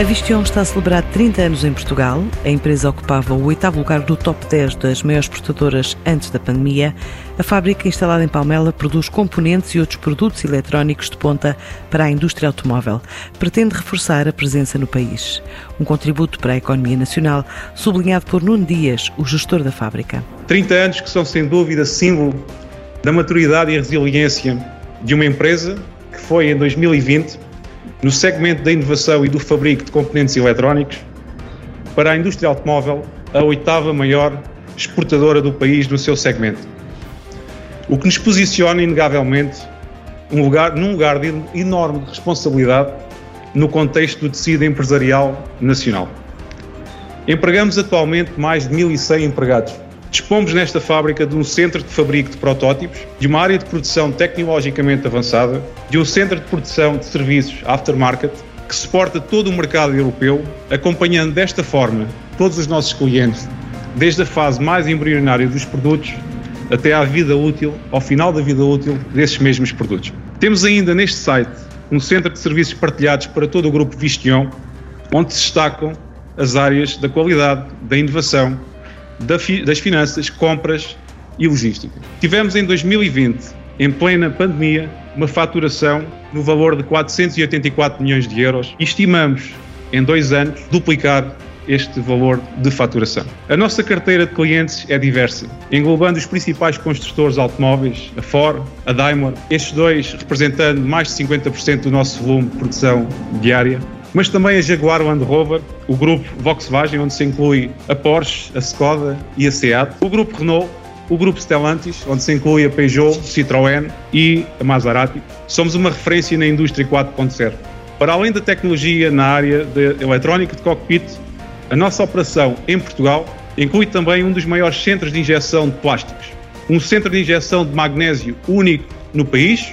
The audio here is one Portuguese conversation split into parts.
A Vistion está a celebrar 30 anos em Portugal. A empresa ocupava o oitavo lugar do top 10 das maiores exportadoras antes da pandemia. A fábrica, instalada em Palmela, produz componentes e outros produtos eletrónicos de ponta para a indústria automóvel. Pretende reforçar a presença no país. Um contributo para a economia nacional, sublinhado por Nuno Dias, o gestor da fábrica. 30 anos que são, sem dúvida, símbolo da maturidade e resiliência de uma empresa que foi, em 2020, no segmento da inovação e do fabrico de componentes eletrónicos, para a indústria automóvel, a oitava maior exportadora do país no seu segmento. O que nos posiciona, inegavelmente, um lugar, num lugar de enorme responsabilidade no contexto do tecido empresarial nacional. Empregamos atualmente mais de 1.100 empregados Dispomos nesta fábrica de um centro de fabrico de protótipos, de uma área de produção tecnologicamente avançada, de um centro de produção de serviços aftermarket que suporta todo o mercado europeu, acompanhando desta forma todos os nossos clientes, desde a fase mais embrionária dos produtos até à vida útil, ao final da vida útil desses mesmos produtos. Temos ainda neste site um centro de serviços partilhados para todo o grupo Vistion, onde se destacam as áreas da qualidade, da inovação, das finanças, compras e logística. Tivemos em 2020, em plena pandemia, uma faturação no valor de 484 milhões de euros e estimamos em dois anos duplicar este valor de faturação. A nossa carteira de clientes é diversa, englobando os principais construtores automóveis, a Ford, a Daimler, estes dois representando mais de 50% do nosso volume de produção diária, mas também a Jaguar Land Rover, o grupo Volkswagen, onde se inclui a Porsche, a Skoda e a Seat, o grupo Renault, o grupo Stellantis, onde se inclui a Peugeot, Citroën e a Maserati. Somos uma referência na indústria 4.0. Para além da tecnologia na área de eletrónica de cockpit, a nossa operação em Portugal inclui também um dos maiores centros de injeção de plásticos. Um centro de injeção de magnésio único no país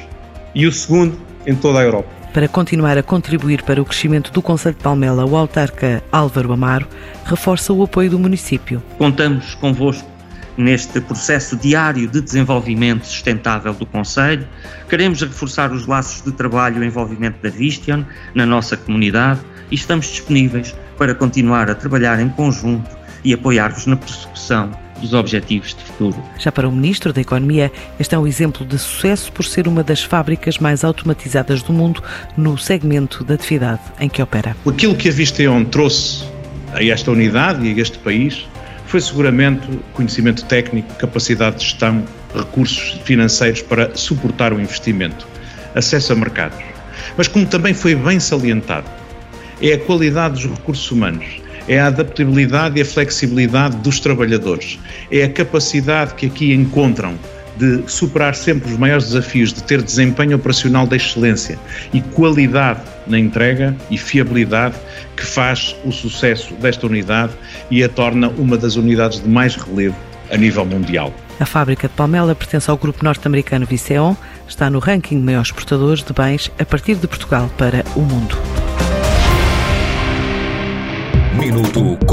e o segundo em toda a Europa. Para continuar a contribuir para o crescimento do Conselho de Palmela, o autarca Álvaro Amaro reforça o apoio do município. Contamos convosco neste processo diário de desenvolvimento sustentável do Conselho. Queremos reforçar os laços de trabalho e envolvimento da Vistion na nossa comunidade e estamos disponíveis para continuar a trabalhar em conjunto e apoiar-vos na persecução dos objetivos de futuro. Já para o Ministro da Economia, este é um exemplo de sucesso por ser uma das fábricas mais automatizadas do mundo no segmento da atividade em que opera. Aquilo que a Visteon trouxe a esta unidade e a este país foi seguramente conhecimento técnico, capacidade de gestão, recursos financeiros para suportar o investimento, acesso a mercados. Mas como também foi bem salientado, é a qualidade dos recursos humanos, é a adaptabilidade e a flexibilidade dos trabalhadores, é a capacidade que aqui encontram de superar sempre os maiores desafios, de ter desempenho operacional de excelência e qualidade na entrega e fiabilidade que faz o sucesso desta unidade e a torna uma das unidades de mais relevo a nível mundial. A fábrica de Palmela pertence ao grupo norte-americano Viceon, está no ranking de maiores exportadores de bens a partir de Portugal para o mundo.